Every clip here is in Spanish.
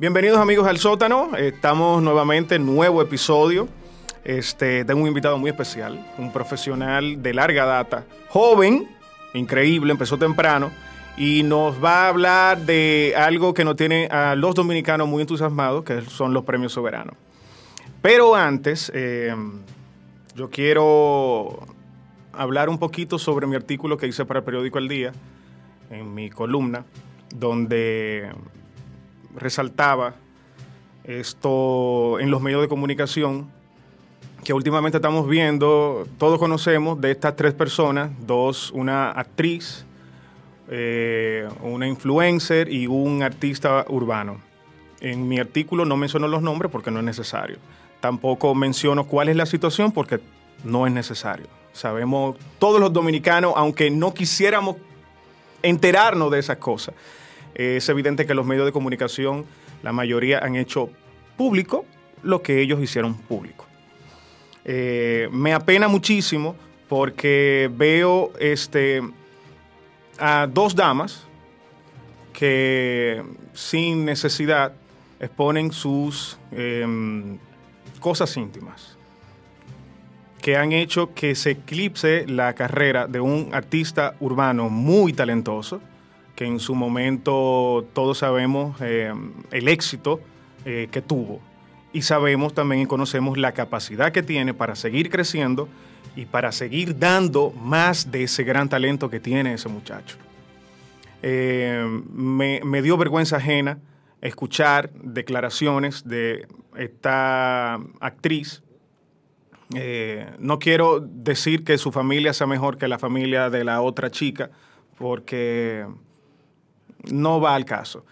Bienvenidos amigos al sótano, estamos nuevamente en nuevo episodio. Este, tengo un invitado muy especial, un profesional de larga data, joven, increíble, empezó temprano y nos va a hablar de algo que nos tiene a los dominicanos muy entusiasmados, que son los premios soberanos. Pero antes, eh, yo quiero hablar un poquito sobre mi artículo que hice para el periódico El Día, en mi columna, donde resaltaba esto en los medios de comunicación que últimamente estamos viendo, todos conocemos de estas tres personas, dos, una actriz, eh, una influencer y un artista urbano. En mi artículo no menciono los nombres porque no es necesario. Tampoco menciono cuál es la situación porque no es necesario. Sabemos todos los dominicanos, aunque no quisiéramos enterarnos de esas cosas, es evidente que los medios de comunicación, la mayoría han hecho público lo que ellos hicieron público. Eh, me apena muchísimo porque veo este, a dos damas que sin necesidad exponen sus em, cosas íntimas, que han hecho que se eclipse la carrera de un artista urbano muy talentoso, que en su momento todos sabemos em, el éxito eh, que tuvo. Y sabemos también y conocemos la capacidad que tiene para seguir creciendo y para seguir dando más de ese gran talento que tiene ese muchacho. Eh, me, dio vergüenza ajena escuchar declaraciones de esta actriz. Eh, no quiero decir que su familia sea mejor que la familia de la otra chica, porque no va al caso.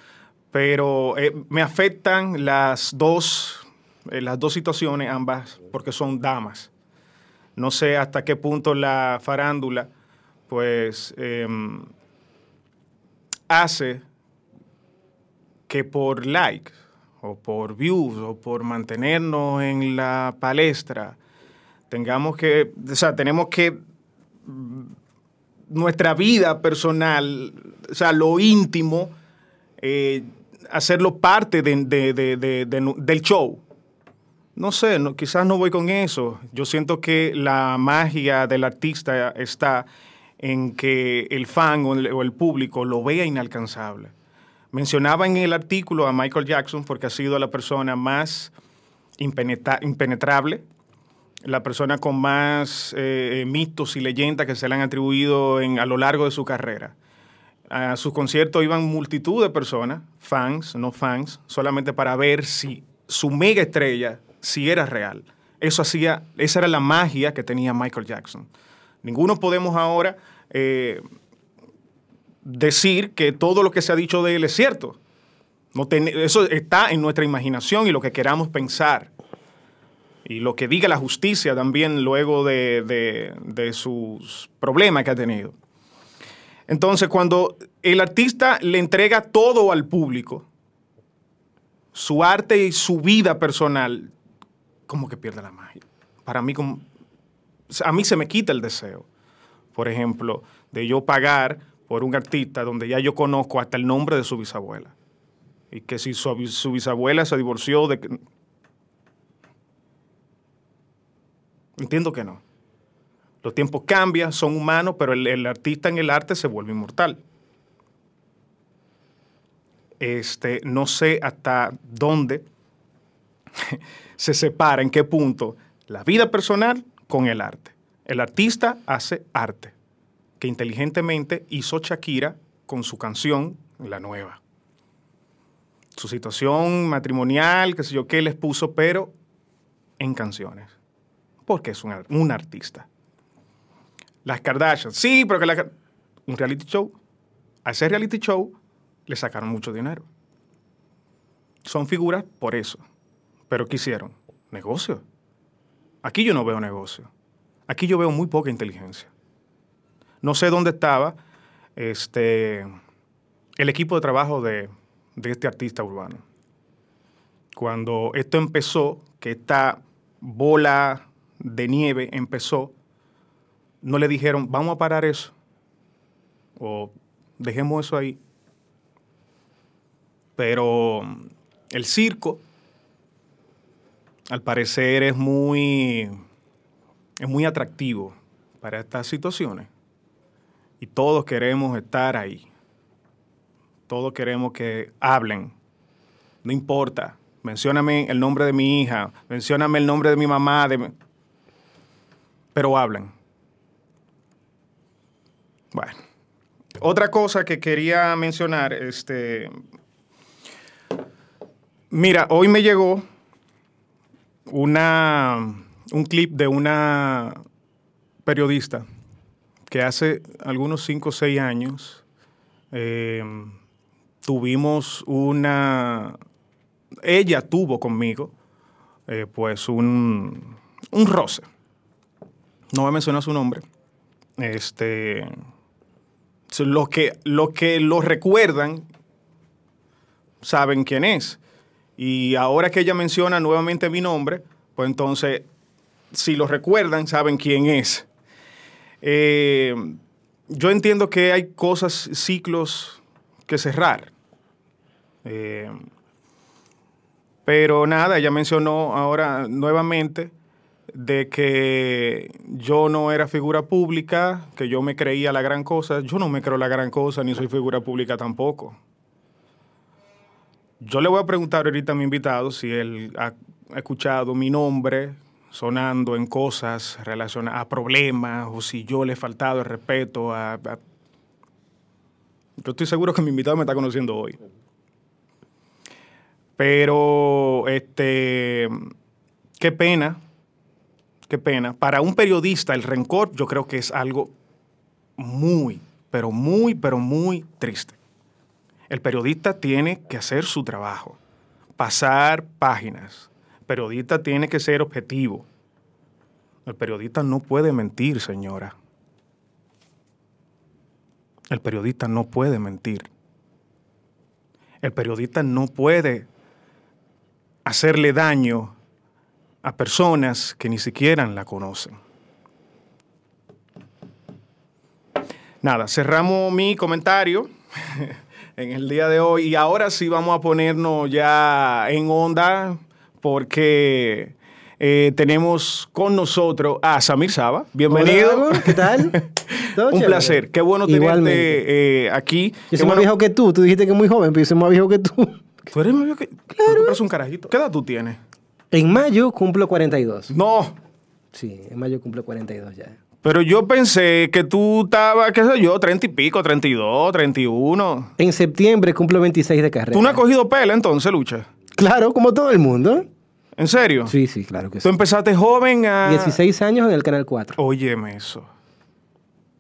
Pero eh, me afectan las dos, eh, las dos situaciones, ambas, porque son damas. No sé hasta qué punto la farándula, pues, em, hace que por likes o por views o por mantenernos en la palestra tengamos que, o sea, tenemos que nuestra vida personal, o sea, lo íntimo, eh, hacerlo parte de- de- de- de- de- del show. No sé, no- quizás no voy con eso. Yo siento que la magia del artista está en que el fan o el, o el público lo vea inalcanzable. Mencionaba en el artículo a Michael Jackson porque ha sido la persona más impenetra- impenetrable, la persona con más eh, mitos y leyendas que se le han atribuido a lo largo de su carrera. A sus conciertos iban multitud de personas, fans, no fans, solamente para ver si su mega estrella, si era real. Eso hacía, esa era la magia que tenía Michael Jackson. Ninguno podemos ahora eh, decir que todo lo que se ha dicho de él es cierto. Eso está en nuestra imaginación y lo que queramos pensar. Y lo que diga la justicia también luego de, de- sus problemas que ha tenido. Entonces, cuando el artista le entrega todo al público, su arte y su vida personal, como que pierde la magia. Para mí, como, a mí se me quita el deseo. Por ejemplo, de yo pagar por un artista donde ya yo conozco hasta el nombre de su bisabuela. Y que si su, su bisabuela se divorció de... Entiendo que no. Los tiempos cambian, son humanos, pero el, el artista en el arte se vuelve inmortal. Este, no sé hasta dónde se separa, en qué punto, la vida personal con el arte. El artista hace arte, que inteligentemente hizo Shakira con su canción, la nueva. Su situación matrimonial, qué sé yo qué, les puso, pero en canciones. Porque es un, artista. Las Kardashian, sí, pero que la, un reality show. A ese reality show le sacaron mucho dinero. Son figuras por eso. Pero ¿qué hicieron? Negocio. Aquí yo no veo negocio. Aquí yo veo muy poca inteligencia. No sé dónde estaba este, el equipo de trabajo de este artista urbano. Cuando esto empezó, que esta bola de nieve empezó, no le dijeron, vamos a parar eso. O dejemos eso ahí. Pero el circo, al parecer, es muy, es muy atractivo para estas situaciones. Y todos queremos estar ahí. Todos queremos que hablen. No importa. Mencióname el nombre de mi hija. Mencióname el nombre de mi mamá. De. Pero hablan. Bueno. Otra cosa que quería mencionar, este. Mira, hoy me llegó una, un clip de una periodista que hace algunos 5 o 6 años eh, tuvimos una... Ella tuvo conmigo eh, pues un, un roce. No voy a mencionar su nombre. Este, los que, los que lo recuerdan saben quién es. Y ahora que ella menciona nuevamente mi nombre, pues entonces, si lo recuerdan, saben quién es. Eh, yo entiendo que hay cosas, ciclos que cerrar. Eh, pero nada, ella mencionó ahora nuevamente de que yo no era figura pública, que yo me creía la gran cosa. Yo no me creo la gran cosa, ni soy figura pública tampoco. Yo le voy a preguntar ahorita a mi invitado si él ha escuchado mi nombre sonando en cosas relacionadas a problemas o si yo le he faltado el respeto a. Yo estoy seguro que mi invitado me está conociendo hoy. Pero, este, qué pena, qué pena. Para un periodista el rencor yo creo que es algo muy, pero muy, pero muy triste. El periodista tiene que hacer su trabajo, pasar páginas. El periodista tiene que ser objetivo. El periodista no puede mentir, señora. El periodista no puede mentir. El periodista no puede hacerle daño a personas que ni siquiera la conocen. Nada, cerramos mi comentario en el día de hoy y ahora sí vamos a ponernos ya en onda porque eh, tenemos con nosotros a Samir Saba. Bienvenido. Hola, ¿Qué tal? Un chévere? placer. Qué bueno tenerte eh, aquí. Yo soy bueno. más viejo que tú. Tú dijiste que muy joven, pero yo soy más viejo que tú. Tú eres más viejo que... Claro. Tú eres un carajito. ¿Qué edad tú tienes? En mayo cumplo 42. No. Sí, en mayo cumplo 42 ya. Pero yo pensé que tú estabas, qué sé yo, 30 y pico, 32, 31. En septiembre cumplo 26 de carrera. ¿Tú no has cogido pela entonces, Lucha? Claro, como todo el mundo. ¿En serio? Sí, sí, claro que sí. Tú empezaste joven a... 16 años en el Canal 4. Óyeme eso.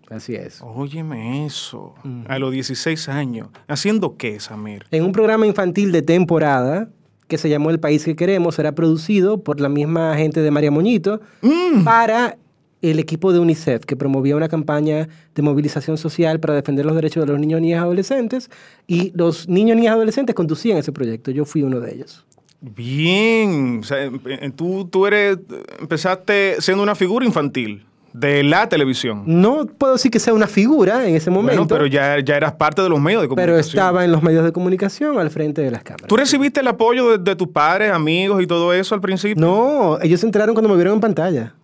Así es. Óyeme eso. Uh -huh. A los 16 años. ¿Haciendo qué, Samir? En un programa infantil de temporada que se llamó El País que Queremos, será producido por la misma gente de María Moñito mm. para el equipo de UNICEF, que promovía una campaña de movilización social para defender los derechos de los niños, niñas y adolescentes, y los niños, niñas y adolescentes conducían ese proyecto. Yo fui uno de ellos. Bien, o sea, em- em- tú, tú eres, empezaste siendo una figura infantil de la televisión. No puedo decir que sea una figura en ese momento, Bueno, pero ya, ya eras parte de los medios de comunicación. pero estaba en los medios de comunicación al frente de las cámaras. ¿Tú recibiste el apoyo de, de tus padres, amigos y todo eso al principio? No, ellos se enteraron cuando me vieron en pantalla.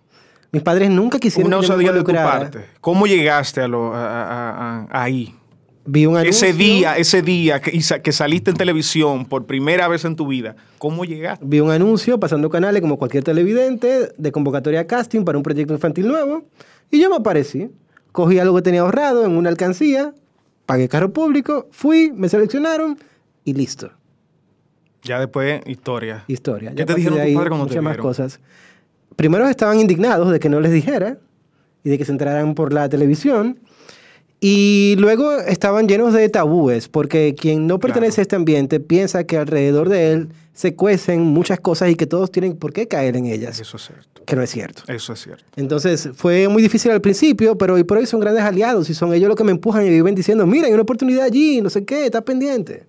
Mis padres nunca quisieron Una osadía de tu parte. ¿Cómo llegaste a lo, a- a- a- ahí? Vi un anuncio. Ese día, ese día que, que saliste en televisión por primera vez en tu vida, ¿cómo llegaste? Vi un anuncio pasando canales como cualquier televidente de convocatoria a casting para un proyecto infantil nuevo y yo me aparecí. Cogí algo que tenía ahorrado en una alcancía, pagué carro público, fui, me seleccionaron y listo. Ya después, historia. Historia. ¿Qué Ya te dijeron tus padres cuando te muchas más vieron? cosas. Primero estaban indignados de que no les dijera y de que se enteraran por la televisión. Y luego estaban llenos de tabúes, porque quien no pertenece Claro. a este ambiente piensa que alrededor de él se cuecen muchas cosas y que todos tienen por qué caer en ellas, Eso es cierto. que no es cierto. Eso es cierto. Entonces fue muy difícil al principio, pero hoy por hoy son grandes aliados y son ellos los que me empujan y viven diciendo, mira, hay una oportunidad allí, no sé qué, está pendiente.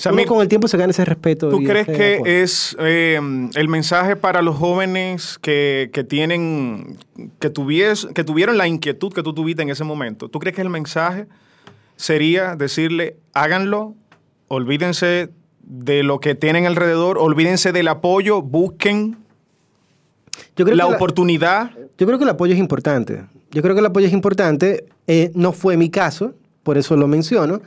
Samir, Uno con el tiempo se gana ese respeto. ¿Tú crees que es eh, el mensaje para los jóvenes que, que tienen, que, tuvies- que tuvieron la inquietud que tú tuviste en ese momento? ¿Tú crees que el mensaje sería decirle, háganlo, olvídense de lo que tienen alrededor, olvídense del apoyo, busquen Yo creo la que oportunidad? Yo creo que el apoyo es importante. Yo creo que el apoyo es importante. Eh, no fue mi caso, por eso lo menciono.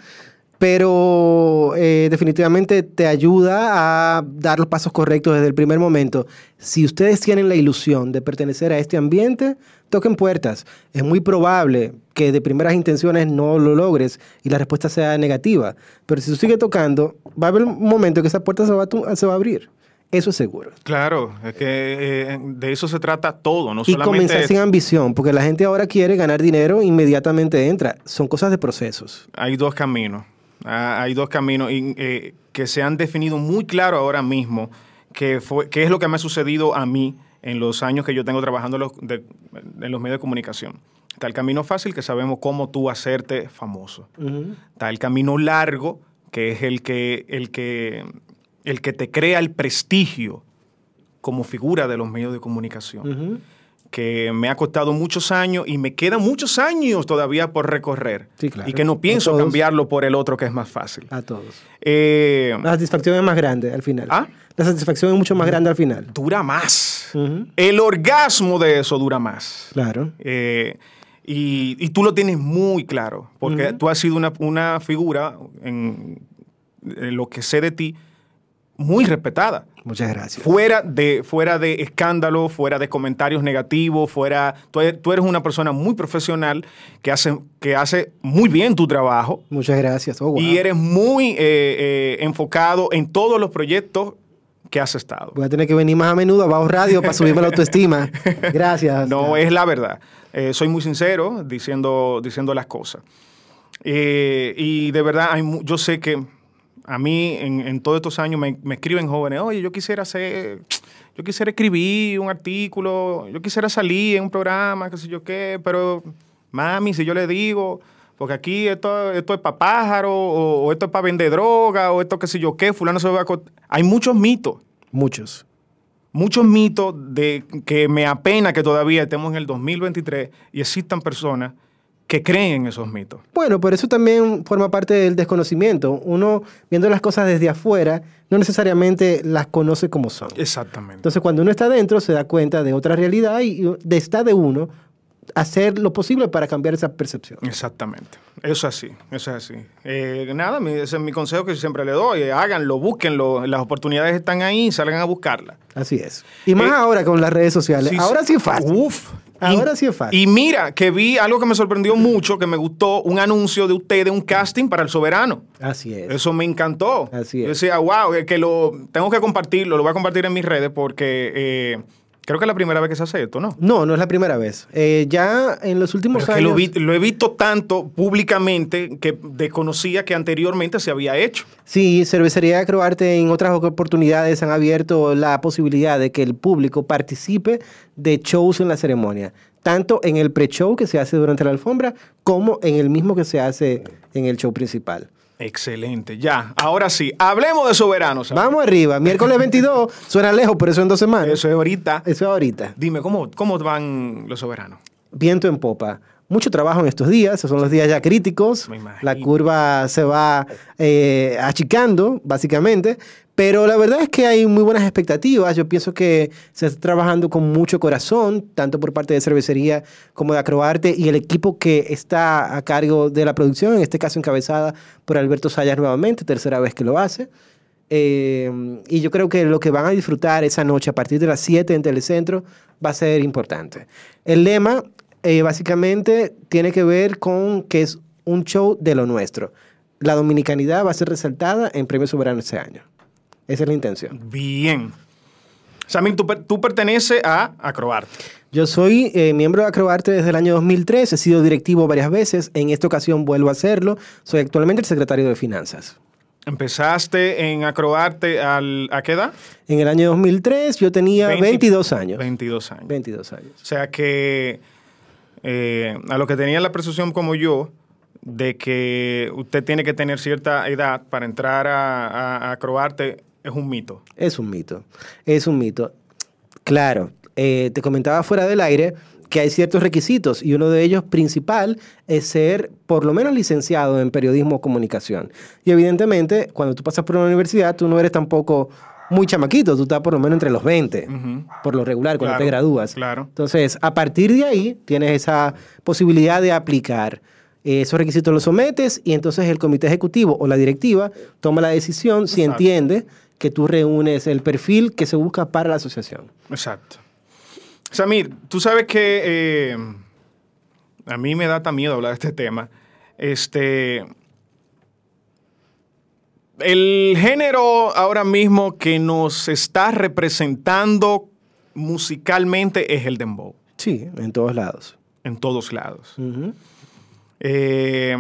Pero eh, definitivamente te ayuda a dar los pasos correctos desde el primer momento. Si ustedes tienen la ilusión de pertenecer a este ambiente, toquen puertas. Es muy probable que de primeras intenciones no lo logres y la respuesta sea negativa. Pero si tú sigues tocando, va a haber un momento que esa puerta se va a, tu- se va a abrir. Eso es seguro. Claro, es que eh, de eso se trata todo, no Y solamente... comenzar sin ambición, porque la gente ahora quiere ganar dinero, inmediatamente entra. Son cosas de procesos. Hay dos caminos. Ah, hay dos caminos y, eh, que se han definido muy claro ahora mismo, que, fue, que es lo que me ha sucedido a mí en los años que yo tengo trabajando en los, de- en los medios de comunicación. Está el camino fácil, que sabemos cómo tú hacerte famoso. Está el camino largo, que es el que, el que, el que te crea el prestigio como figura de los medios de comunicación que me ha costado muchos años y me quedan muchos años todavía por recorrer. Sí, claro. Y que no pienso cambiarlo por el otro que es más fácil. A todos. Eh, La satisfacción es más grande al final. ¿Ah? La satisfacción es mucho más grande al final. dura más. El orgasmo de eso dura más. Claro. Eh, y, y tú lo tienes muy claro, porque tú has sido una, una figura, en, en lo que sé de ti, muy respetada. Muchas gracias. Fuera de, fuera de escándalo, fuera de comentarios negativos, fuera. Tú eres, tú eres una persona muy profesional que hace, que hace muy bien tu trabajo Muchas gracias. Oh, wow. y eres muy eh, eh, enfocado en todos los proyectos que has estado. Voy a tener que venir más a menudo a Bajo Radio para subirme la autoestima. Gracias. No, es la verdad. Eh, soy muy sincero diciendo, diciendo las cosas. Y de verdad, hay yo sé que a mí en, en todos estos años me, me escriben jóvenes, oye, yo quisiera hacer, yo quisiera escribir un artículo, yo quisiera salir en un programa, qué sé yo qué, pero mami, si yo le digo, porque aquí esto, esto es para pájaro, o, o esto es para vender droga, o esto qué sé yo qué, fulano se va a... co-". Hay muchos mitos Muchos. muchos mitos de que me apena que todavía estemos en el 2023 y existan personas que creen en esos mitos. Bueno, pero eso también forma parte del desconocimiento. Uno, viendo las cosas desde afuera, no necesariamente las conoce como son. Exactamente. Entonces, cuando uno está dentro, se da cuenta de otra realidad y está de uno hacer lo posible para cambiar esa percepción. Exactamente. Eso es así, eso es así. Eh, nada, mi- ese es mi consejo que siempre le doy. eh, háganlo, búsquenlo. Las oportunidades están ahí, salgan a buscarlas. Así es. Y más Eh, ahora con las redes sociales. Sí, ahora sí es fácil. Uf. Ahora Y- sí es fácil. Y mira, que vi algo que me sorprendió mucho, que me gustó, un anuncio de usted de un casting para el soberano. Así es. Eso me encantó. Así Yo es. decía, wow, que lo tengo que compartirlo, lo voy a compartir en mis redes porque eh, creo que es la primera vez que se hace esto, ¿no? No, no es la primera vez. Eh, ya en los últimos Pero años. lo, vi- lo he visto tanto públicamente que desconocía que anteriormente se había hecho. Sí, Cervecería Croarte en otras oportunidades han abierto la posibilidad de que el público participe de shows en la ceremonia, tanto en el pre-show que se hace durante la alfombra como en el mismo que se hace en el show principal. Excelente. Ya, ahora sí, hablemos de soberanos. Vamos arriba. Miércoles 22 suena lejos, pero eso en dos semanas. Eso es ahorita. Eso es ahorita. Dime, ¿cómo, ¿cómo van los soberanos? Viento en popa. Mucho trabajo en estos días, son los días ya críticos. Me imagino. La curva se va eh, achicando, básicamente. Pero la verdad es que hay muy buenas expectativas. Yo pienso que se está trabajando con mucho corazón, tanto por parte de cervecería como de Acroarte y el equipo que está a cargo de la producción, en este caso encabezada por Alberto Sayas nuevamente, tercera vez que lo hace. Eh, y yo creo que lo que van a disfrutar esa noche a partir de las 7 en Telecentro va a ser importante. El lema eh, básicamente tiene que ver con que es un show de lo nuestro. La dominicanidad va a ser resaltada en Premio Soberano este año. Esa es la intención. Bien. Samir, tú, per- tú perteneces a Acroarte. Yo soy eh, miembro de Acroarte desde el año 2003, he sido directivo varias veces, en esta ocasión vuelvo a hacerlo. Soy actualmente el secretario de Finanzas. Empezaste en Acroarte al, ¿a qué edad? En el año 2003 yo tenía 20 22 años. 22 años. 22 años. O sea que eh, a los que tenían la percepción como yo de que usted tiene que tener cierta edad para entrar a, a, a Acroarte es un mito. Es un mito. Es un mito. Claro, eh, te comentaba fuera del aire que hay ciertos requisitos y uno de ellos principal es ser por lo menos licenciado en periodismo o comunicación. Y evidentemente, cuando tú pasas por una universidad, tú no eres tampoco muy chamaquito, tú estás por lo menos entre los 20, por lo regular, cuando Claro, te gradúas. claro. Entonces, a partir de ahí, tienes esa posibilidad de aplicar. Eh, Esos requisitos los sometes y entonces el comité ejecutivo o la directiva toma la decisión si entiende que tú reúnes el perfil que se busca para la asociación. Exacto. Samir, tú sabes que eh, a mí me da tan miedo hablar de este tema. Este. El género ahora mismo que nos está representando musicalmente es el dembow, Sí, en todos lados. en todos lados. Ujú. Eh,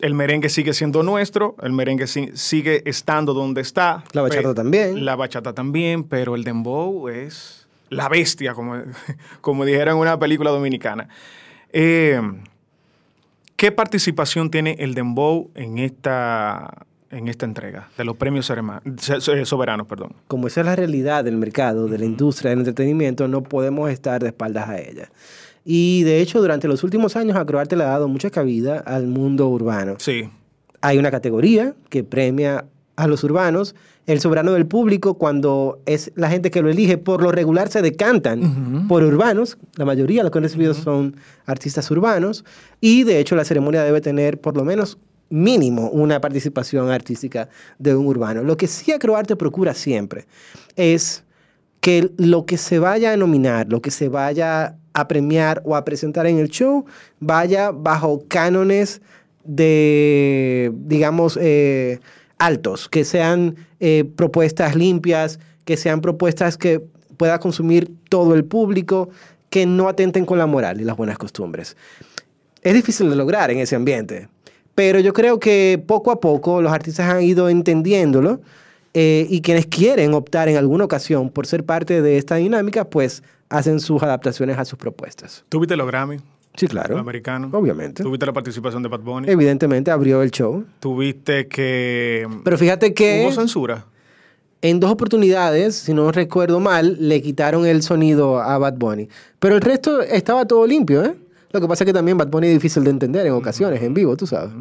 el merengue sigue siendo nuestro, el merengue si- sigue estando donde está. La bachata también. La bachata también, pero el dembow es la bestia, como, como dijera en una película dominicana. Eh, ¿Qué participación tiene el dembow en esta, en esta entrega de los premios soberanos? Perdón. Como esa es la realidad del mercado, de la industria del entretenimiento, no podemos estar de espaldas a ella. Y de hecho, durante los últimos años, Acroarte le ha dado mucha cabida al mundo urbano. Sí, Hay una categoría que premia a los urbanos. El soberano del público, cuando es la gente que lo elige, por lo regular se decantan por urbanos. La mayoría de los que han recibido son artistas urbanos. Y de hecho, la ceremonia debe tener por lo menos mínimo una participación artística de un urbano. Lo que sí Acroarte procura siempre es que lo que se vaya a nominar, lo que se vaya a premiar o a presentar en el show, vaya bajo cánones de, digamos, eh, altos, que sean eh, propuestas limpias, que sean propuestas que pueda consumir todo el público, que no atenten con la moral y las buenas costumbres. Es difícil de lograr en ese ambiente, pero yo creo que poco a poco los artistas han ido entendiéndolo eh, y quienes quieren optar en alguna ocasión por ser parte de esta dinámica, pues hacen sus adaptaciones a sus propuestas. ¿Tuviste los Grammy? Sí, claro. Los americanos. Obviamente. ¿Tuviste la participación de Bad Bunny? Evidentemente abrió el show. ¿Tuviste que... Pero fíjate que ¿Hubo censura? en dos oportunidades, si no recuerdo mal, le quitaron el sonido a Bad Bunny. Pero el resto estaba todo limpio, ¿eh? Lo que pasa es que también Bad Bunny es difícil de entender en ocasiones, en vivo, tú sabes.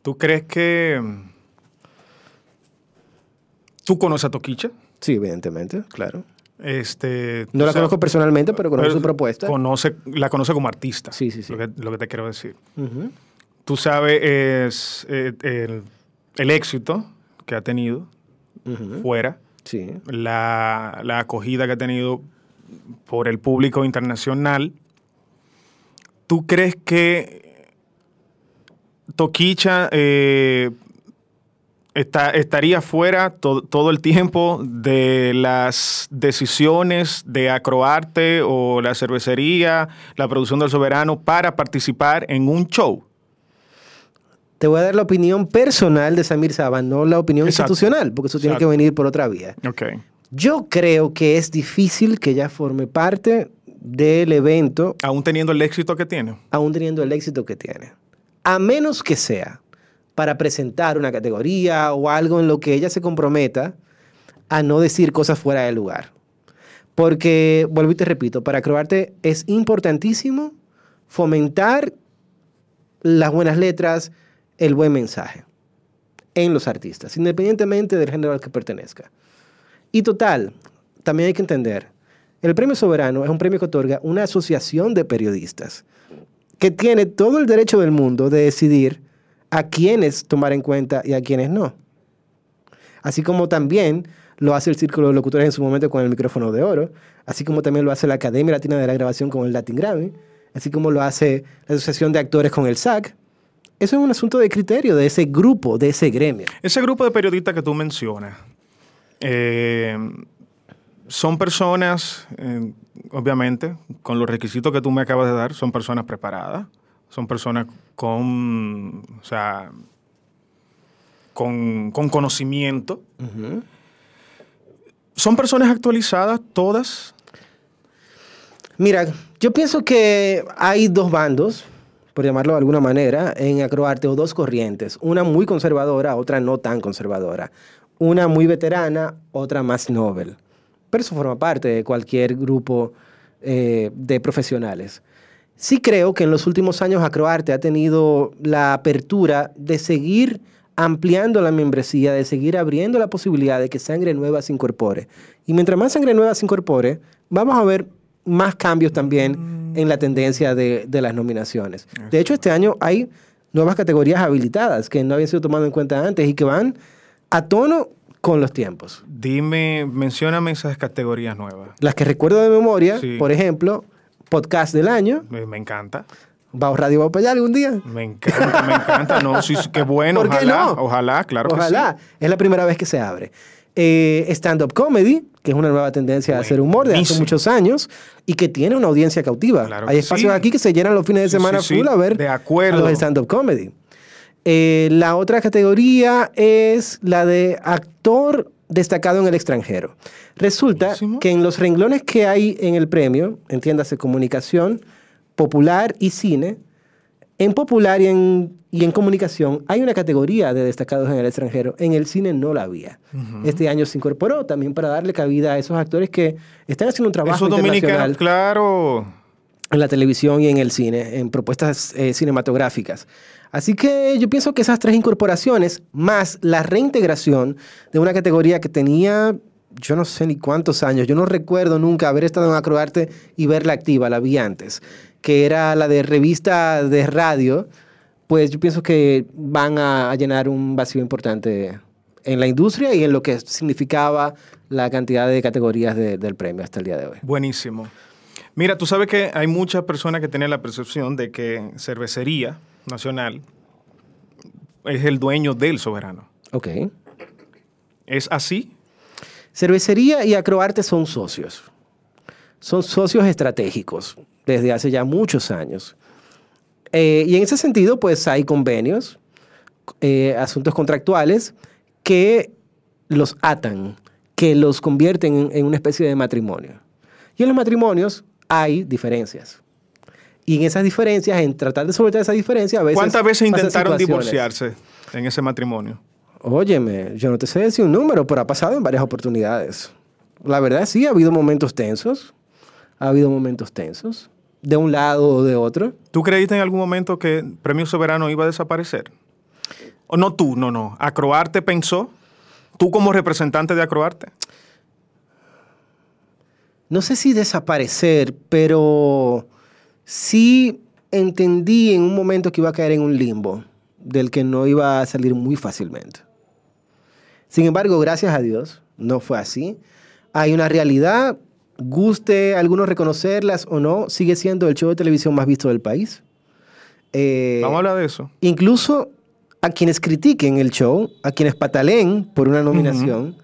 ¿Tú crees que... ¿Tú conoces a Toquicha? Sí, evidentemente, claro. Este, No la conozco personalmente, pero conozco su propuesta. Conoce, la conoce como artista. Sí, sí, sí. Lo que, lo que te quiero decir. Tú sabes es, eh, el, el éxito que ha tenido fuera, Sí. la, la acogida que ha tenido por el público internacional. ¿Tú crees que Toquicha eh, está- estaría fuera to- todo el tiempo de las decisiones de Acroarte o la cervecería, la producción del soberano para participar en un show? Te voy a dar la opinión personal de Samir Saba, no la opinión Exacto. institucional, porque eso tiene que venir por otra vía. Ok. Yo creo que es difícil que ella forme parte del evento, Aún teniendo el éxito que tiene. aún teniendo el éxito que tiene. A menos que sea para presentar una categoría o algo en lo que ella se comprometa a no decir cosas fuera de lugar. Porque, vuelvo y te repito, para Acroarte es importantísimo fomentar las buenas letras, el buen mensaje en los artistas, independientemente del género al que pertenezca. Y total, también hay que entender, el Premio Soberano es un premio que otorga una asociación de periodistas que tiene todo el derecho del mundo de decidir a quiénes tomar en cuenta y a quiénes no. Así como también lo hace el Círculo de Locutores en su momento con el micrófono de oro, así como también lo hace la Academia Latina de la Grabación con el Latin Grammy, así como lo hace la Asociación de Actores con el SAC. Eso es un asunto de criterio de ese grupo, de ese gremio. Ese grupo de periodistas que tú mencionas, eh, son personas, eh, obviamente, con los requisitos que tú me acabas de dar, son personas preparadas, son personas con, o sea, con, con conocimiento. ¿Son personas actualizadas todas? Mira, yo pienso que hay dos bandos, por llamarlo de alguna manera, en Acroarte, o dos corrientes. Una muy conservadora, otra no tan conservadora. Una muy veterana, otra más novel. Pero eso forma parte de cualquier grupo eh, de profesionales. Sí creo que en los últimos años Acroarte ha tenido la apertura de seguir ampliando la membresía, de seguir abriendo la posibilidad de que sangre nueva se incorpore. Y mientras más sangre nueva se incorpore, vamos a ver más cambios también en la tendencia de, de las nominaciones. De hecho, este año hay nuevas categorías habilitadas que no habían sido tomadas en cuenta antes y que van a tono con los tiempos. Dime, mencióname esas categorías nuevas. Las que recuerdo de memoria, Sí. por ejemplo, podcast del año. Me, encanta. ¿Vamos Radio va para allá algún día? Me encanta, me encanta. No, sí, qué bueno. ¿Por qué ojalá, no? ojalá, claro Ojalá. que sí. Es la primera vez que se abre. Eh, Stand-up comedy, que es una nueva tendencia a hacer humor de hace muchos años y que tiene una audiencia cautiva. Claro Hay espacios sí. aquí que se llenan los fines de semana sí. full a ver De acuerdo. a los stand-up comedy. Eh, la otra categoría es la de actor destacado en el extranjero. Resulta Buenísimo. que en los renglones que hay en el premio, entiéndase comunicación, popular y cine, en popular y en, y en comunicación hay una categoría de destacados en el extranjero. En el cine no la había. Este año se incorporó también para darle cabida a esos actores que están haciendo un trabajo Esos internacional claro. en la televisión y en el cine, en propuestas eh, cinematográficas. Así que yo pienso que esas tres incorporaciones, más la reintegración de una categoría que tenía, yo no sé ni cuántos años, yo no recuerdo nunca haber estado en Acroarte y verla activa, la vi antes, que era la de revista de radio, pues yo pienso que van a, llenar un vacío importante en la industria y en lo que significaba la cantidad de categorías de- del premio hasta el día de hoy. Buenísimo. Mira, tú sabes que hay muchas personas que tienen la percepción de que Cervecería Nacional es el dueño del soberano. Ok. ¿Es así? Cervecería y Acroarte son socios. Son socios estratégicos desde hace ya muchos años. Eh, y en ese sentido, pues hay convenios, eh, asuntos contractuales que los atan, que los convierten en, en una especie de matrimonio. Y en los matrimonios hay diferencias. Y en esas diferencias, en tratar de solventar esa diferencia, a veces... ¿Cuántas veces intentaron divorciarse en ese matrimonio? Óyeme, yo no te sé decir un número, pero ha pasado en varias oportunidades. La verdad sí, ha habido momentos tensos. Ha habido momentos tensos. De un lado o de otro. ¿Tú creíste en algún momento que Premio Soberano iba a desaparecer? O no tú, no, no. ¿Acroarte pensó? ¿Tú como representante de Acroarte? No sé si desaparecer, pero sí entendí en un momento que iba a caer en un limbo del que no iba a salir muy fácilmente. Sin embargo, gracias a Dios, no fue así. Hay una realidad, guste a algunos reconocerlas o no, sigue siendo el show de televisión más visto del país. Eh, Vamos a hablar de eso. Incluso a quienes critiquen el show, a quienes pataleen por una nominación,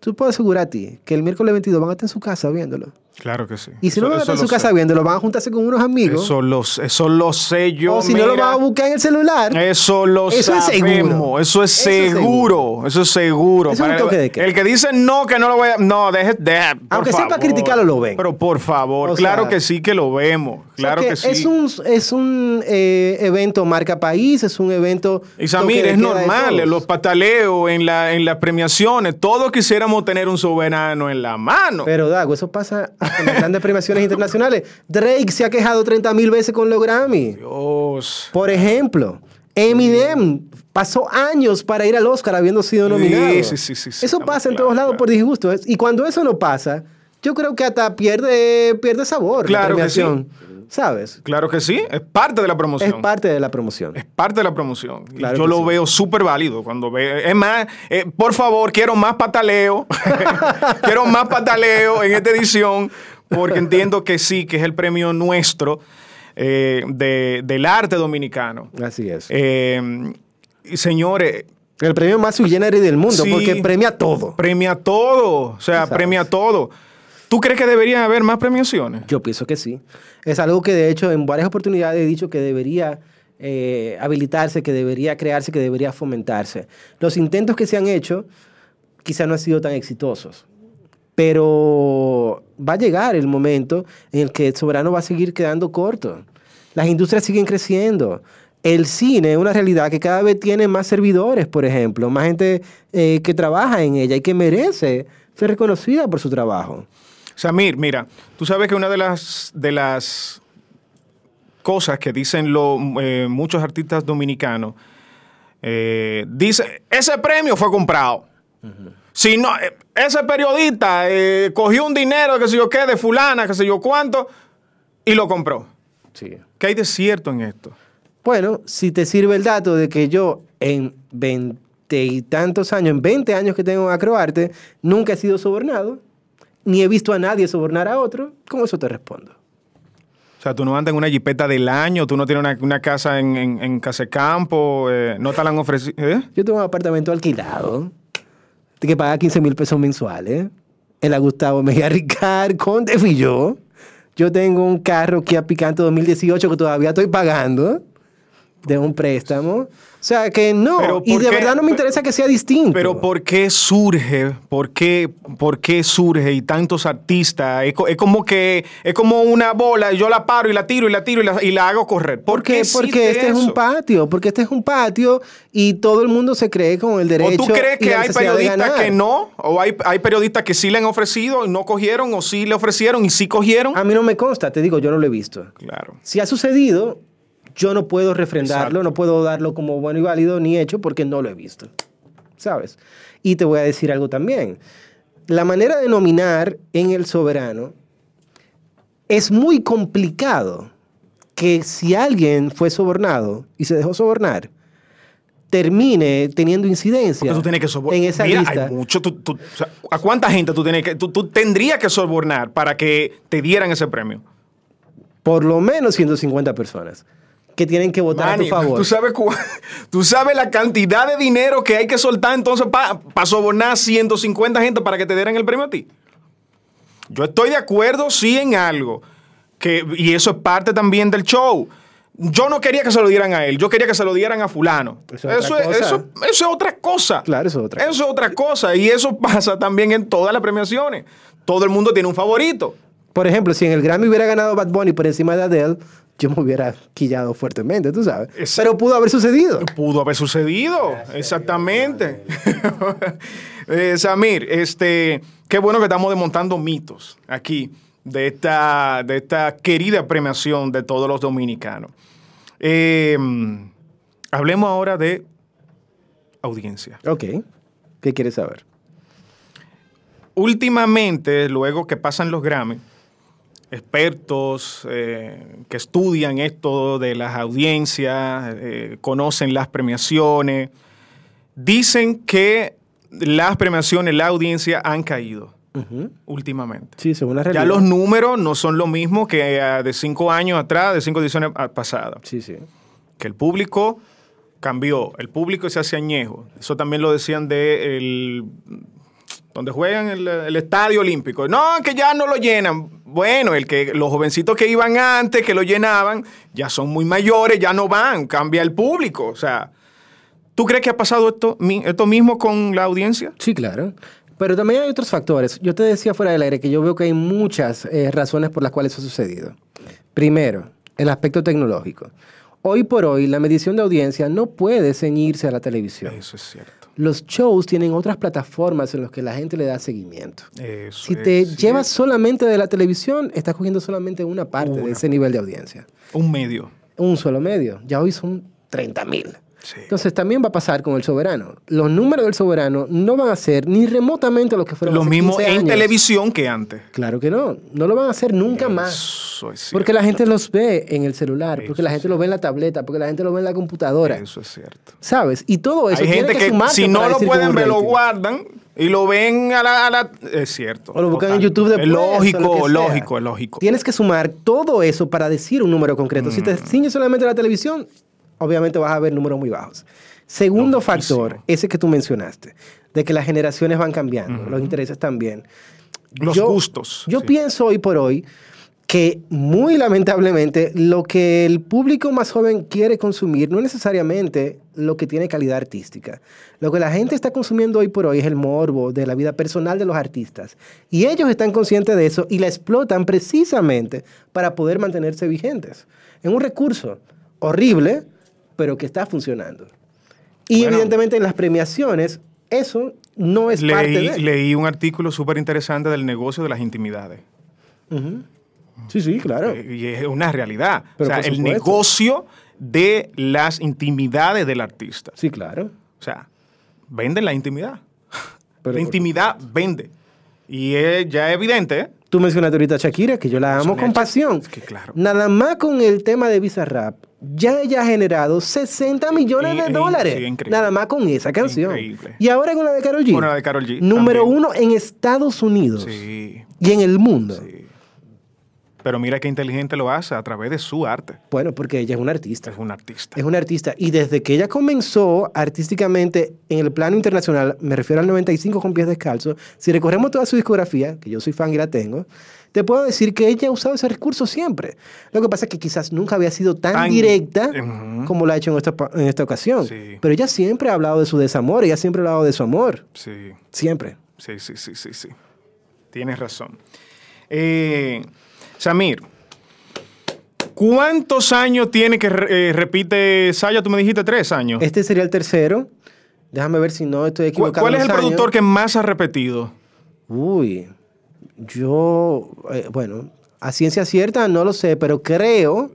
tú puedo asegurar a ti que el miércoles 22 van a estar en su casa viéndolo. Claro que sí. Y si Eso- no lo eso están en su casa sé. viendo, lo van a juntarse con unos amigos. Eso lo, eso lo sé yo. o si no lo van a buscar en el celular. Eso lo Eso es seguro. Eso es seguro. Eso es seguro. Eso es un toque de queda. El que dice no, que no lo voy a. No, deje. deje, por Aunque sea para criticarlo, lo ven. Pero por favor, O claro sea, que sí que lo vemos. O sea Claro que, sí. Es un, es un eh, evento marca país, es un evento. Y Samir, es normal, los pataleos en, la, en las premiaciones, todos quisiéramos tener un soberano en la mano. Pero Dago, eso pasa hasta en las grandes premiaciones internacionales. Drake se ha quejado 30 mil veces con los Grammy. Dios. Por ejemplo, Eminem pasó años para ir al Oscar habiendo sido nominado. sí, sí, sí, sí, eso pasa en todos lados claro. por disgusto. Es- Y cuando eso no pasa, yo creo que hasta pierde, pierde sabor Claro la que sí. premiación. ¿Sabes? Claro que sí, es parte de la promoción. Es parte de la promoción. Es parte de la promoción. Claro yo lo sí. veo súper válido cuando veo. Es más, eh, por favor, quiero más pataleo. quiero más pataleo en esta edición, porque entiendo que sí, que es el premio nuestro eh, de- del arte dominicano. Así es. Eh, y señores, el premio más sui generis del mundo, Sí. porque premia todo. premia todo. O sea, sabes. premia todo. ¿Tú crees que deberían haber más premiaciones? Yo pienso que sí. Es algo que de hecho en varias oportunidades he dicho que debería eh, habilitarse, que debería crearse, que debería fomentarse. Los intentos que se han hecho quizá no han sido tan exitosos, pero va a llegar el momento en el que el soberano va a seguir quedando corto. Las industrias siguen creciendo. El cine es una realidad que cada vez tiene más servidores, por ejemplo, más gente eh, que trabaja en ella y que merece ser reconocida por su trabajo. Samir, mira, tú sabes que una de las, de las cosas que dicen lo- eh, muchos artistas dominicanos, eh, dice, ese premio fue comprado. Si no, eh, ese periodista eh, cogió un dinero, que sé yo qué, de fulana, que sé yo cuánto, y lo compró. Sí. ¿Qué hay de cierto en esto? Bueno, si te sirve el dato de que yo en veinte y tantos años, en 20 años que tengo en Acroarte, nunca he sido sobornado, ni he visto a nadie sobornar a otro, con eso te respondo. O sea, tú no andas en una jipeta del año, tú no tienes una, una casa en, en, en Casecampo, eh, no te la han ofrecido. ¿eh? Yo tengo un apartamento alquilado, que paga 15 mil pesos mensuales, en la Gustavo Mejía Ricard, Conde Filló. Yo tengo un carro Kia Picanto 2018 que todavía estoy pagando de un préstamo. O sea que no, y ¿por de qué? verdad no me interesa que sea distinto. Pero ¿por qué surge? ¿Por qué, por qué surge? Y tantos artistas. Es, co- es como que es como una bola, yo la paro y la tiro y la tiro y la, y la hago correr. ¿Por ¿Por qué? Porque este es un patio, porque este es un patio y todo el mundo se cree con el derecho. ¿O tú crees que hay periodistas que no? ¿O hay, hay periodistas que sí le han ofrecido y no cogieron? ¿O sí le ofrecieron y sí cogieron? A mí no me consta, te digo, yo no lo he visto. Claro. Si ha sucedido, yo no puedo refrendarlo, Exacto. no puedo darlo como bueno y válido ni hecho porque no lo he visto. ¿Sabes? Y te voy a decir algo también. La manera de nominar en el soberano es muy complicado que si alguien fue sobornado y se dejó sobornar, termine teniendo incidencia Porque tú tienes que sobornar. en esa Mira, lista. hay mucho. tú- tú- o sea, ¿A cuánta gente tú, tienes que, tú, tú tendrías que sobornar para que te dieran ese premio? Por lo menos 150 personas que tienen que votar a tu favor. ¿tú sabes, tú sabes la cantidad de dinero que hay que soltar entonces para sobornar 150 gente para que te dieran el premio a ti. Yo estoy de acuerdo, sí, en algo. Que, y eso es parte también del show. Yo no quería que se lo dieran a él, yo quería que se lo dieran a fulano. Eso es Eso otra es, cosa. eso, eso es otra cosa. Claro, eso es otra Eso es otra cosa. Y eso pasa también en todas las premiaciones. Todo el mundo tiene un favorito. Por ejemplo, si en el Grammy hubiera ganado Bad Bunny por encima de Adele, yo me hubiera quillado fuertemente, tú sabes. Es- Pero pudo haber sucedido. Pudo haber sucedido, exactamente. Eh, Samir, este, qué bueno que estamos desmontando mitos aquí de esta, de esta querida premiación de todos los dominicanos. Eh, hablemos ahora de audiencia. Ok. ¿Qué quieres saber? Últimamente, luego que pasan los Grammy, expertos eh, que estudian esto de las audiencias, eh, conocen las premiaciones, dicen que las premiaciones, la audiencia han caído últimamente. Sí, según la realidad. Ya los números no son lo mismo que eh, de cinco años atrás, de cinco ediciones pasadas. Sí, sí. Que el público cambió, el público se hace añejo. Eso también lo decían de el, donde juegan el, el estadio olímpico. No, que ya no lo llenan. Bueno, el que los jovencitos que iban antes, que lo llenaban, ya son muy mayores, ya no van, cambia el público. O sea, ¿tú crees que ha pasado esto, esto mismo con la audiencia? Sí, claro. Pero también hay otros factores. Yo te decía fuera del aire que yo veo que hay muchas eh, razones por las cuales eso ha sucedido. Primero, el aspecto tecnológico. Hoy por hoy, la medición de audiencia no puede ceñirse a la televisión. Eso es cierto. Los shows tienen otras plataformas en las que la gente le da seguimiento. Eso Si te llevas solamente de la televisión, estás cogiendo solamente una parte de ese nivel de audiencia. un medio. Un solo medio. Ya hoy son 30 mil. Sí. Entonces también va a pasar con el soberano. Los números del soberano no van a ser ni remotamente los que fueron Lo hace mismo 15 en años. televisión que antes. Claro que no. No lo van a hacer nunca más. Eso es cierto. Porque la gente los ve en el celular, porque Eso la gente lo ve en la tableta, porque la gente lo ve en la computadora. Eso es cierto. ¿Sabes? Y todo eso Hay tiene gente que, sumarse si no lo que pueden ver, lo guardan y lo ven a la... a la- es cierto. O lo buscan en Total. YouTube después. Es lógico, que lógico, es lógico. Tienes que sumar todo eso para decir un número concreto. Si Mm. te ciñes solamente a la televisión, obviamente vas a ver números muy bajos. Segundo factor, ese que tú mencionaste, de que las generaciones van cambiando, los intereses también. Los gustos, Yo sí. pienso hoy por hoy que muy lamentablemente lo que el público más joven quiere consumir no es necesariamente lo que tiene calidad artística. Lo que la gente está consumiendo hoy por hoy es el morbo de la vida personal de los artistas. Y ellos están conscientes de eso y la explotan precisamente para poder mantenerse vigentes. Es un recurso horrible, pero que está funcionando. Y Bueno. evidentemente en las premiaciones eso no es parte Leí, de... leí un artículo súper interesante del negocio de las intimidades. Sí, sí, claro. Eh, Y es una realidad. Pero o sea, el negocio de las intimidades del artista. Sí, claro. O sea, venden la intimidad. Pero- la intimidad vende. Y es ya evidente, ¿eh? Tú mencionaste ahorita a Shakira, que yo la amo con pasión. es que claro. Nada más con el tema de Bizarrap, ya ella ha generado 60 millones de dólares. sí. Nada más con esa canción. Increíble. Y ahora con la de Karol G. Con la de Karol G, Número también. uno en Estados Unidos Sí, y en el mundo. sí. Pero mira qué inteligente lo hace a través de su arte. Bueno, porque ella es una artista. Es un artista. Es una artista. Y desde que ella comenzó artísticamente en el plano internacional, me refiero al 95 con pies descalzos, si recorremos toda su discografía, que yo soy fan y la tengo, te puedo decir que ella ha usado ese recurso siempre. Lo que pasa es que quizás nunca había sido tan, Tan- directa como lo ha hecho en esta, en esta ocasión. Sí. Pero ella siempre ha hablado de su desamor, ella siempre ha hablado de su amor. Sí. Siempre. Sí, sí, sí, sí, sí. Tienes razón. Eh, Samir, ¿cuántos años tiene que eh, repite Saya? Tú me dijiste tres años. Este sería el tercero. Déjame ver si no estoy ¿Cu- equivocado. ¿Cuál es el años. productor que más ha repetido? Uy, yo, eh, bueno, a ciencia cierta no lo sé, pero creo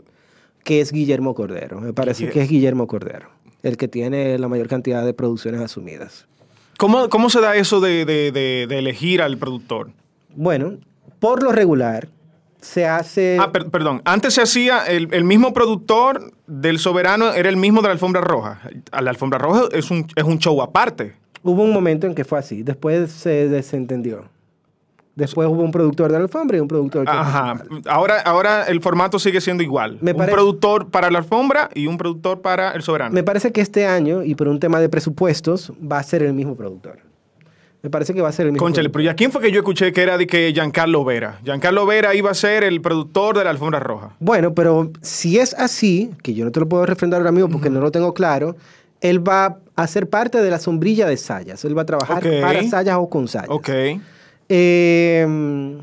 que es Guillermo Cordero. Me parece que es Guillermo Cordero, el que tiene la mayor cantidad de producciones asumidas. ¿Cómo, cómo se da eso de, de- de- de elegir al productor? Bueno, por lo regular, se hace... Ah, per- perdón. Antes se hacía, el, el mismo productor del Soberano era el mismo de la Alfombra Roja. La Alfombra Roja es un, es un show aparte. Hubo un momento en que fue así, después se desentendió. Después hubo un productor de la alfombra y un productor... que- Ajá. Ahora, ahora el formato sigue siendo igual. Me un productor para la alfombra y un productor para el soberano. Me parece que este año, y por un tema de presupuestos, va a ser el mismo productor. Me parece que va a ser el mismo Conchale, productor. pero ¿y a quién fue que yo escuché que era de que Giancarlo Vera? Giancarlo Vera iba a ser el productor de la alfombra roja. Bueno, pero si es así, que yo no te lo puedo refrendar ahora mismo porque no lo tengo claro, él va a ser parte de la sombrilla de Sayas. Él va a trabajar para Sayas o con Sayas. Ok. Eh,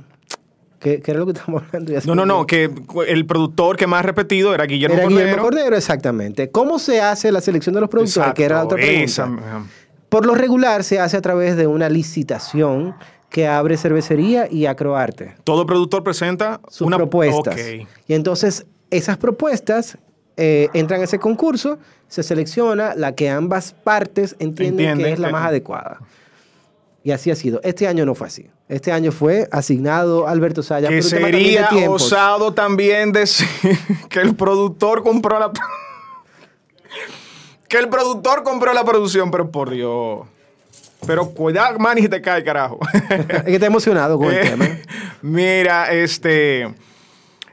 ¿qué, qué era lo que estamos hablando? No, no, no, que el productor que más repetido era Guillermo Era Cordero. Guillermo Cordero, exactamente. ¿Cómo se hace la selección de los productores? Exacto, Que era la otra pregunta. esa. Por lo regular se hace a través de una licitación que abre cervecería y acroarte. Todo productor presenta sus una propuestas. Y entonces esas propuestas eh, entran a ese concurso, se selecciona la que ambas partes entienden Entienden que es la más adecuada. Y así ha sido. Este año no fue así. Este año fue asignado Alberto Saya. Que también sería osado también decir que el productor compró la... que el productor compró la producción, pero por Dios. Pero cuidado, man, y te cae, carajo. Es que está emocionado con el Eh, tema. Mira, este.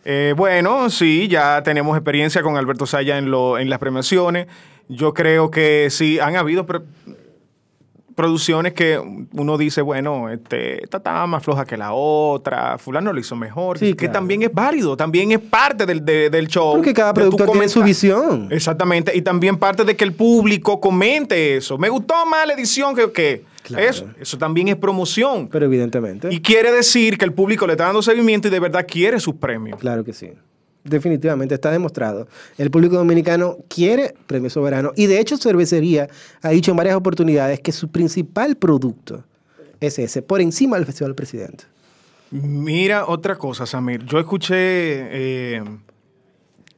eh, bueno, sí, ya tenemos experiencia con Alberto Saya en, lo, en las premiaciones. Yo creo que sí, han habido. pre- producciones que uno dice, bueno, este, esta está más floja que la otra, fulano lo hizo mejor, Sí, que claro. también es válido, también es parte del, de- del show. Porque cada productor tiene su visión. Exactamente, y también parte de que el público comente eso. Me gustó más la edición que... que Claro. Eso, eso también es promoción. Pero evidentemente. Y quiere decir que el público le está dando seguimiento y de verdad quiere sus premios. Claro que sí. Definitivamente está demostrado. El público dominicano quiere Premio Soberano. Y de hecho, Cervecería ha dicho en varias oportunidades que su principal producto es ese, por encima del Festival Presidente. Mira otra cosa, Samir. Yo escuché eh,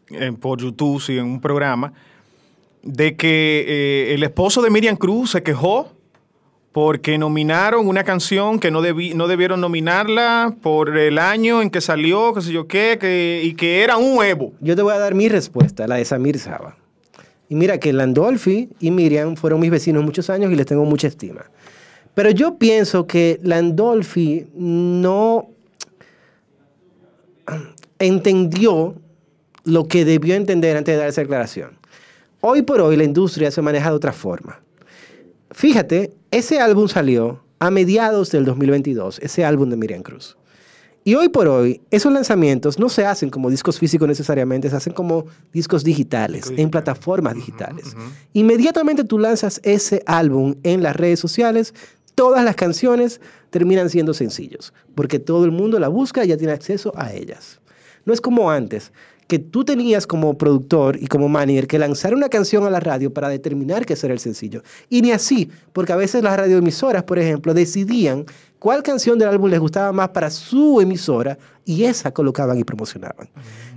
en- por YouTube, sí, en un programa, de que eh, el esposo de Miriam Cruz se quejó porque nominaron una canción que no, debí- no debieron nominarla por el año en que salió, qué sé yo qué, que- y que era un huevo. Yo te voy a dar mi respuesta, la de Samir Saba. Y mira que Landolfi y Miriam fueron mis vecinos muchos años y les tengo mucha estima. Pero yo pienso que Landolfi no entendió lo que debió entender antes de dar esa declaración. Hoy por hoy la industria se maneja de otra forma. Fíjate, ese álbum salió a mediados del 2022, ese álbum de Miriam Cruz. Y hoy por hoy, esos lanzamientos no se hacen como discos físicos necesariamente, se hacen como discos digitales, en plataformas digitales. Inmediatamente tú lanzas ese álbum en las redes sociales, todas las canciones terminan siendo sencillos, porque todo el mundo la busca y ya tiene acceso a ellas. No es como antes, que tú tenías como productor y como manager que lanzar una canción a la radio para determinar qué será el sencillo. Y ni así, porque a veces las radioemisoras, por ejemplo, decidían cuál canción del álbum les gustaba más para su emisora y esa colocaban y promocionaban.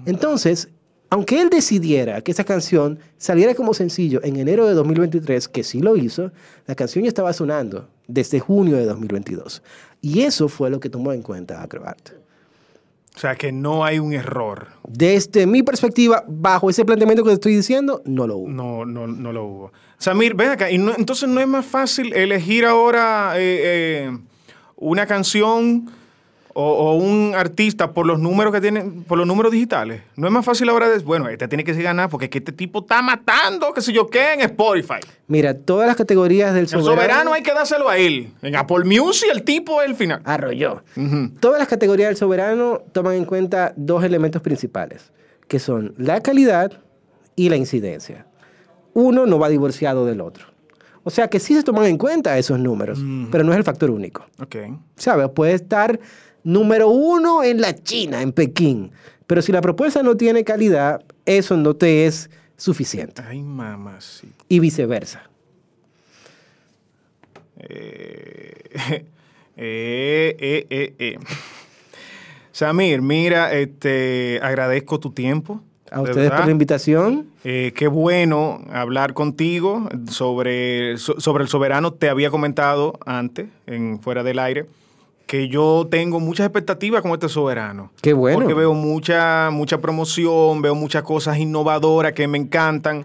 Entonces, aunque él decidiera que esa canción saliera como sencillo en enero de 2023, que sí lo hizo, la canción ya estaba sonando desde junio de 2022. Y eso fue lo que tomó en cuenta Acrobat. O sea, que no hay un error. Desde mi perspectiva, bajo ese planteamiento que te estoy diciendo, no lo hubo. No, no, no lo hubo. Samir, ven acá. Y no- entonces no es más fácil elegir ahora eh, eh, una canción o, o un artista por los números que tienen, por los números digitales. No es más fácil ahora de, bueno, este tiene que ganar porque es que este tipo está matando, qué sé yo qué, en Spotify. Mira, todas las categorías del El soberano hay que dárselo a él. En Apple Music el tipo es el final. arrolló. Todas las categorías del soberano toman en cuenta dos elementos principales, que son la calidad y la incidencia. Uno no va divorciado del otro. O sea que sí se toman en cuenta esos números, pero no es el factor único. Ok. ¿Sabes? Puede estar número uno en la China, en Pekín, pero si la propuesta no tiene calidad, eso no te es suficiente. Ay, mamá, sí. Y viceversa. Eh, eh, eh. Samir, mira, este, agradezco tu tiempo. A de ustedes verdad. por la invitación. Eh, qué bueno hablar contigo sobre, so- sobre el soberano. Te había comentado antes, en fuera del aire, que yo tengo muchas expectativas con este soberano. Qué bueno. Porque veo mucha, mucha promoción, veo muchas cosas innovadoras que me encantan.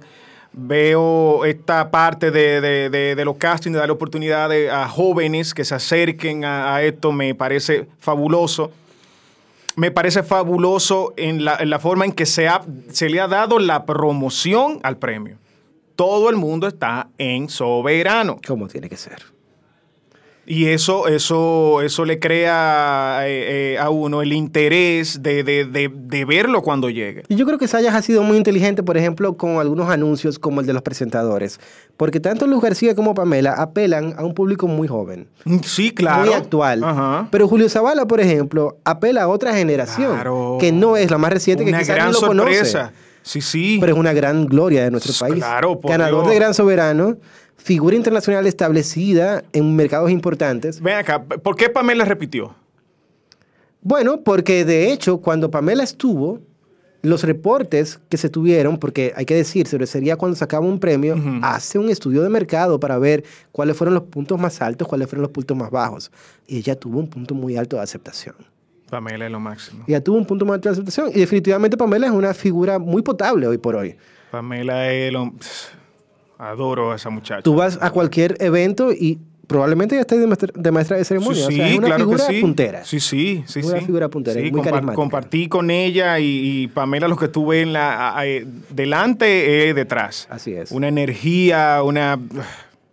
Veo esta parte de, de- de- de los castings, de darle oportunidades a jóvenes que se acerquen a, a esto, me parece fabuloso. Me parece fabuloso en la, en la forma en que se, ha- se le ha dado la promoción al premio. Todo el mundo está en soberano. Como tiene que ser. Y eso, eso, eso le crea eh, eh, a uno el interés de, de- de- de verlo cuando llegue. Y yo creo que Sayas ha sido muy inteligente, por ejemplo, con algunos anuncios como el de los presentadores. Porque tanto Luz García como Pamela apelan a un público muy joven, Mm, Sí, claro. muy actual. Ajá. Pero Julio Zavala, por ejemplo, apela a otra generación, Claro. que no es la más reciente, que quizás gran no lo sorpresa. conoce. Sí, sí. Pero es una gran gloria de nuestro país. claro, por Ganador Dios. de Gran Soberano, figura internacional establecida en mercados importantes. Ven acá, ¿por qué Pamela repitió? Bueno, porque de hecho, cuando Pamela estuvo, los reportes que se tuvieron, porque hay que decir, sería cuando sacaba un premio, hace un estudio de mercado para ver cuáles fueron los puntos más altos, cuáles fueron los puntos más bajos. Y ella tuvo un punto muy alto de aceptación. Pamela es lo máximo. Ella tuvo un punto muy alto de aceptación. Y definitivamente Pamela es una figura muy potable hoy por hoy. Pamela es lo... Adoro a esa muchacha. Tú vas a cualquier evento y probablemente ya estés de maestra de, maestra de Sí, ceremonia. sí, o sea, es una claro figura que sí. puntera. Sí, sí, sí. Una sí. figura puntera, Sí, muy compa- carismática. Compartí con ella y, y Pamela lo que estuve en la, a- a- delante, eh, detrás. Así es. Una energía, una...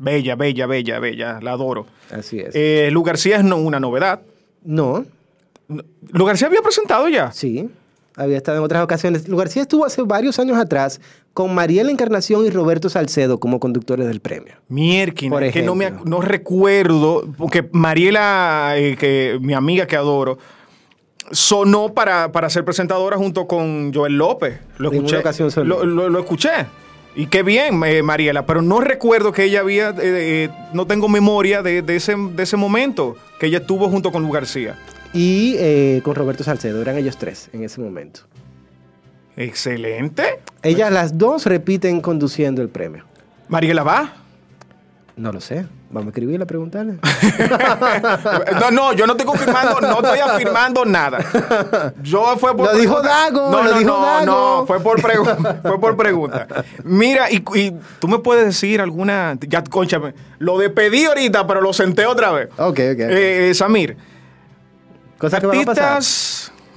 Bella, bella, bella, bella. La adoro. Así es. Eh, Lu García es no- una novedad. no, Lu García había presentado ya. sí. Había estado en otras ocasiones. Lu García estuvo hace varios años atrás con Mariela Encarnación y Roberto Salcedo como conductores del premio. Mierkin, Por que no, me, no recuerdo, porque Mariela, eh, que mi amiga que adoro, sonó para, para ser presentadora junto con Joel López. Lo escuché. ocasión. Lo, lo- lo escuché. Y qué bien, eh, Mariela, pero no recuerdo que ella había, eh, no tengo memoria de, de ese, de ese momento que ella estuvo junto con Lu García. Y con Roberto Salcedo. Eran ellos tres en ese momento. Excelente. Ellas las dos repiten conduciendo el premio. Mariela va. No lo sé. Vamos a escribirle a preguntarle. No, no, yo no estoy confirmando, no estoy afirmando nada. Yo fue por Lo dijo. Dago, No, no, dijo no, Dago. no, fue por fue por pregunta. Mira, y, y tú me puedes decir alguna, ya, conchame, lo despedí ahorita, pero lo senté otra vez. ok, ok. Eh, Samir, Cosas que van a pasar.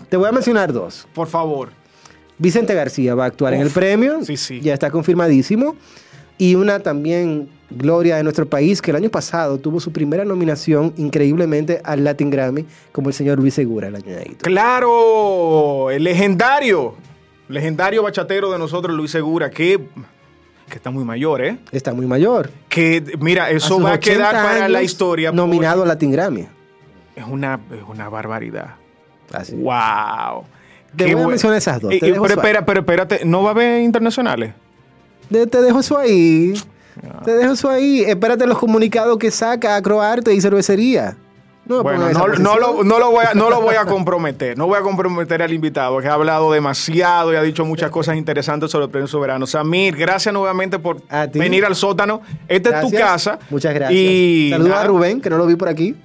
Te voy a mencionar dos. por favor. Vicente García va a actuar en el premio. sí, sí. Ya está confirmadísimo. Y una también gloria de nuestro país que el año pasado tuvo su primera nominación increíblemente al Latin Grammy como el señor Luis Segura el año de Claro, el legendario, legendario bachatero de nosotros, Luis Segura, que, que está muy mayor, ¿eh? Está muy mayor. Que, mira, eso sus va a quedar 80 para la historia. Nominado al Latin Grammy. Es una, es una barbaridad. Así. ¡Wow! Te Qué voy a mencionar esas dos, Eh, te eh, pero espera, pero espérate, ¿no va a haber internacionales? De- te dejo eso ahí. Te dejo eso ahí. Espérate los comunicados que saca Acroarte y Cervecería. No, Bueno, no, no lo, no, lo voy a, no lo voy a comprometer. No voy a comprometer al invitado, que ha hablado demasiado y ha dicho muchas cosas interesantes sobre el premio soberano. Samir, gracias nuevamente por venir al sótano. Esta es tu casa. Muchas gracias. Y Saludos a Rubén, que no lo vi por aquí.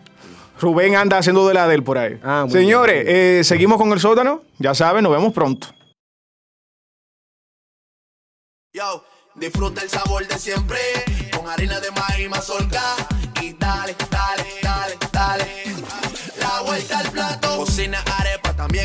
Rubén anda haciendo de la del por ahí. Ah, muy Señores, bien. eh, seguimos con el sótano. Ya saben, nos vemos pronto. Yo, disfruta el sabor de siempre con harina de maíz mazorca